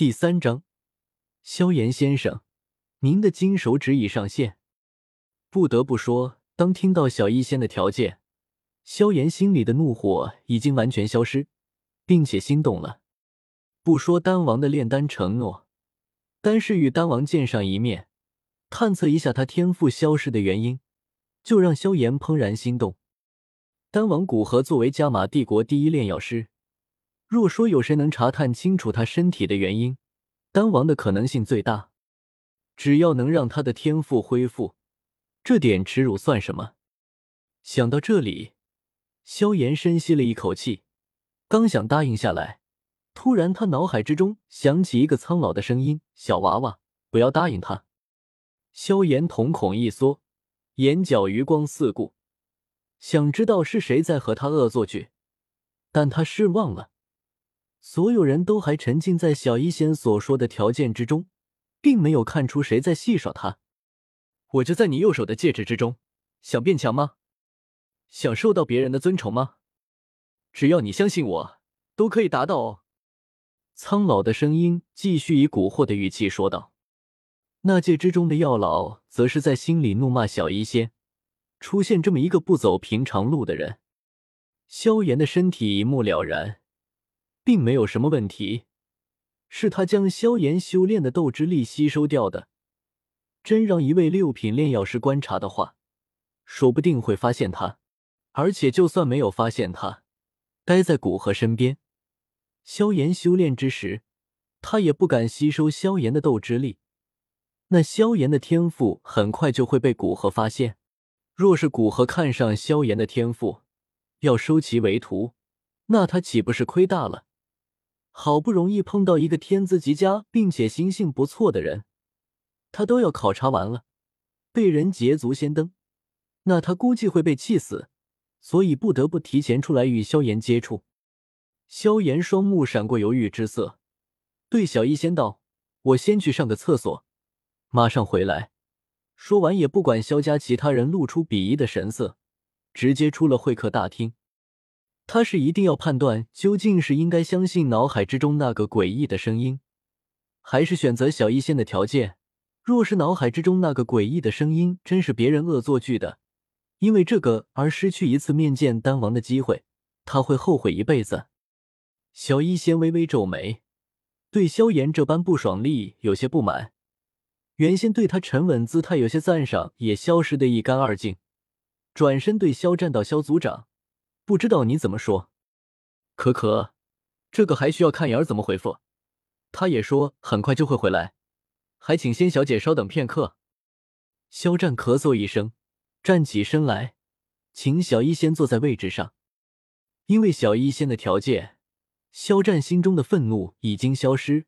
第三章，萧炎先生，您的金手指已上线。不得不说，当听到小医仙的条件，萧炎心里的怒火已经完全消失，并且心动了。不说丹王的炼丹承诺，单是与丹王见上一面，探测一下他天赋消失的原因，就让萧炎怦然心动。丹王古河作为加玛帝国第一炼药师，若说有谁能查探清楚他身体的原因，丹王的可能性最大。只要能让他的天赋恢复。这点耻辱算什么？想到这里，萧炎深吸了一口气，刚想答应下来，突然他脑海之中响起一个苍老的声音：“小娃娃，不要答应他。”萧炎瞳孔一缩，眼角余光四顾，想知道是谁在和他恶作剧，但他失望了。所有人都还沉浸在小医仙所说的条件之中，并没有看出谁在戏耍他。我就在你右手的戒指之中，想变强吗？想受到别人的尊崇吗？只要你相信我，都可以达到哦。苍老的声音继续以蛊惑的语气说道。那戒之中的药老则是在心里怒骂小医仙，出现这么一个不走平常路的人。萧炎的身体一目了然，并没有什么问题，是他将萧炎修炼的斗之力吸收掉的。真让一位六品炼药师观察的话，说不定会发现他。而且，就算没有发现他，待在古河身边，萧炎修炼之时，他也不敢吸收萧炎的斗之力。那萧炎的天赋很快就会被古河发现。若是古河看上萧炎的天赋，要收其为徒，那他岂不是亏大了？好不容易碰到一个天资极佳并且心性不错的人。他都要考察完了，被人捷足先登，那他估计会被气死，所以不得不提前出来与萧炎接触。萧炎双目闪过犹豫之色，对小医仙道：“我先去上个厕所，马上回来。”说完，也不管萧家其他人露出鄙夷的神色，直接出了会客大厅。他是一定要判断，究竟是应该相信脑海之中那个诡异的声音，还是选择小医仙的条件。若是脑海之中那个诡异的声音真是别人恶作剧的，因为这个而失去一次面见丹王的机会，他会后悔一辈子。小医仙微微皱眉，对萧炎这般不爽力有些不满。原先对他沉稳姿态有些赞赏，也消失的一干二净。转身对肖战道：“肖组长，不知道你怎么说？”可可，这个还需要看妍儿怎么回复。他也说很快就会回来。还请仙小姐稍等片刻。肖战咳嗽一声，站起身来，请小医仙坐在位置上。因为小医仙的条件，肖战心中的愤怒已经消失，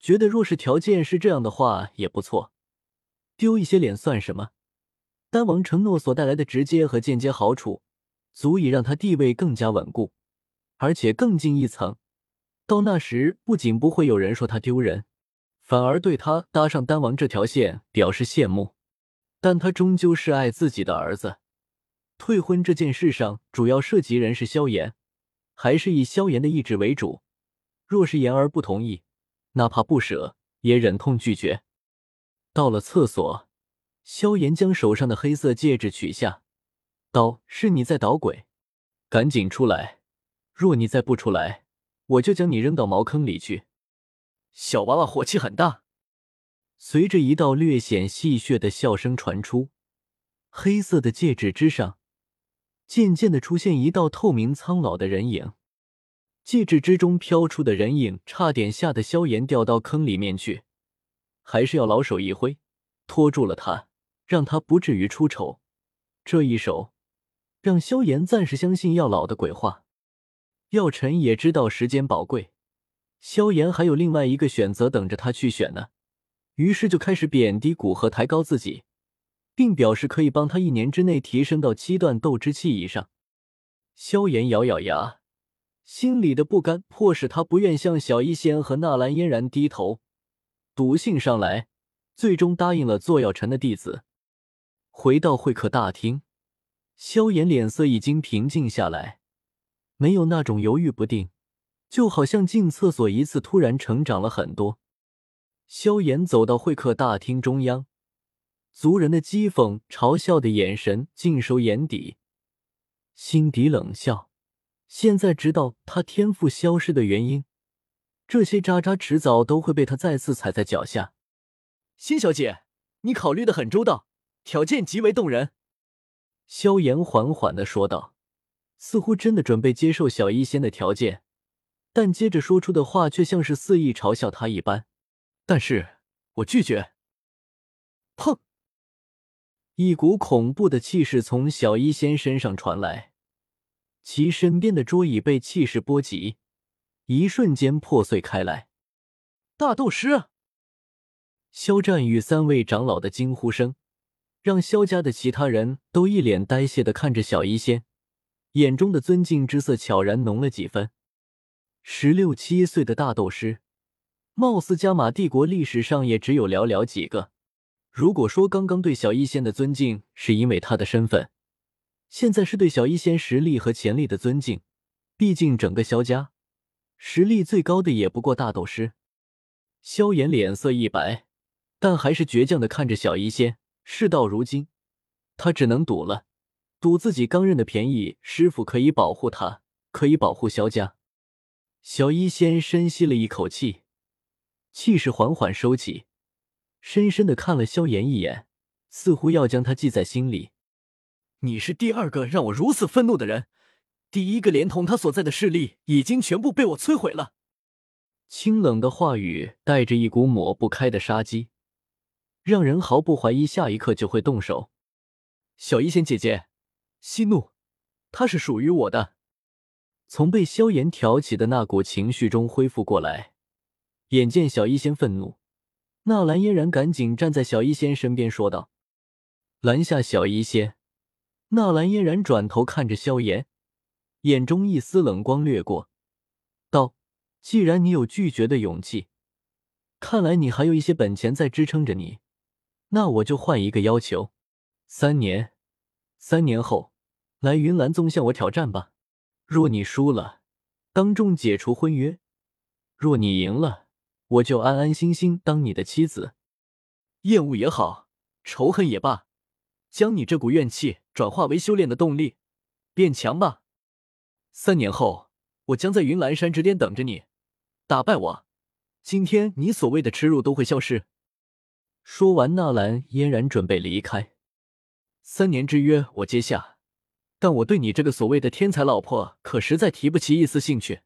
觉得若是条件是这样的话也不错，丢一些脸算什么？丹王承诺所带来的直接和间接好处，足以让他地位更加稳固，而且更进一层。到那时，不仅不会有人说他丢人。反而对他搭上丹王这条线表示羡慕，但他终究是爱自己的儿子。退婚这件事上，主要涉及人是萧炎，还是以萧炎的意志为主。若是言儿不同意，哪怕不舍，也忍痛拒绝。到了厕所，萧炎将手上的黑色戒指取下，道：“是你在捣鬼，赶紧出来！若你再不出来，我就将你扔到茅坑里去。”小娃娃火气很大，随着一道略显戏谑的笑声传出，黑色的戒指之上渐渐的出现一道透明苍老的人影。戒指之中飘出的人影，差点吓得萧炎掉到坑里面去，还是要老手一挥，拖住了他，让他不至于出丑。这一手让萧炎暂时相信药老的鬼话。药尘也知道时间宝贵。萧炎还有另外一个选择等着他去选呢，于是就开始贬低古河，抬高自己，并表示可以帮他一年之内提升到七段斗之气以上。萧炎咬咬牙，心里的不甘迫使他不愿向小医仙和纳兰嫣然低头，赌性上来，最终答应了做药尘的弟子。回到会客大厅，萧炎脸色已经平静下来，没有那种犹豫不定。就好像进厕所一次突然成长了很多。萧炎走到会客大厅中央，族人的讥讽、嘲笑的眼神尽收眼底，心底冷笑。现在知道他天赋消失的原因，这些渣渣迟早都会被他再次踩在脚下。新小姐，你考虑的很周到，条件极为动人。萧炎缓缓的说道，似乎真的准备接受小医仙的条件，但接着说出的话却像是肆意嘲笑他一般。但是我拒绝。砰！一股恐怖的气势从小医仙身上传来。其身边的桌椅被气势波及，一瞬间破碎开来。大斗师！肖战与三位长老的惊呼声，让肖家的其他人都一脸呆谢的看着小医仙，眼中的尊敬之色悄然浓了几分。十六七岁的大斗师，貌似加玛帝国历史上也只有寥寥几个。如果说刚刚对小医仙的尊敬是因为他的身份，现在是对小医仙实力和潜力的尊敬，毕竟整个萧家实力最高的也不过大斗师。萧炎脸色一白，但还是倔强的看着小医仙。事到如今，他只能赌了，赌自己刚认的便宜师傅可以保护他，可以保护萧家。小医仙深吸了一口气，气势缓缓收起，深深的看了萧炎一眼，似乎要将他记在心里。你是第二个让我如此愤怒的人，第一个连同他所在的势力已经全部被我摧毁了。清冷的话语带着一股抹不开的杀机，让人毫不怀疑下一刻就会动手。小医仙姐姐，息怒，他是属于我的。从被萧炎挑起的那股情绪中恢复过来，眼见小医仙愤怒，纳兰嫣然赶紧站在小医仙身边说道：“拦下小医仙。”纳兰嫣然转头看着萧炎，眼中一丝冷光掠过，道：“既然你有拒绝的勇气，看来你还有一些本钱在支撑着你。那我就换一个要求，三年，三年后来云岚宗向我挑战吧。若你输了，当众解除婚约；若你赢了，我就安安心心当你的妻子。厌恶也好，仇恨也罢。”将你这股怨气转化为修炼的动力，变强吧。三年后，我将在云岚山之巅等着你，打败我，今天你所谓的耻辱都会消失。说完，纳兰嫣然准备离开。三年之约我接下，但我对你这个所谓的天才老婆可实在提不起一丝兴趣。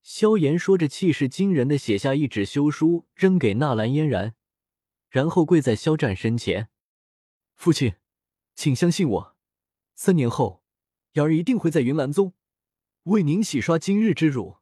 萧炎说着，气势惊人的写下一纸休书，扔给纳兰嫣然，然后跪在萧战身前。父亲，请相信我，三年后，瑶儿一定会在云岚宗为您洗刷今日之辱。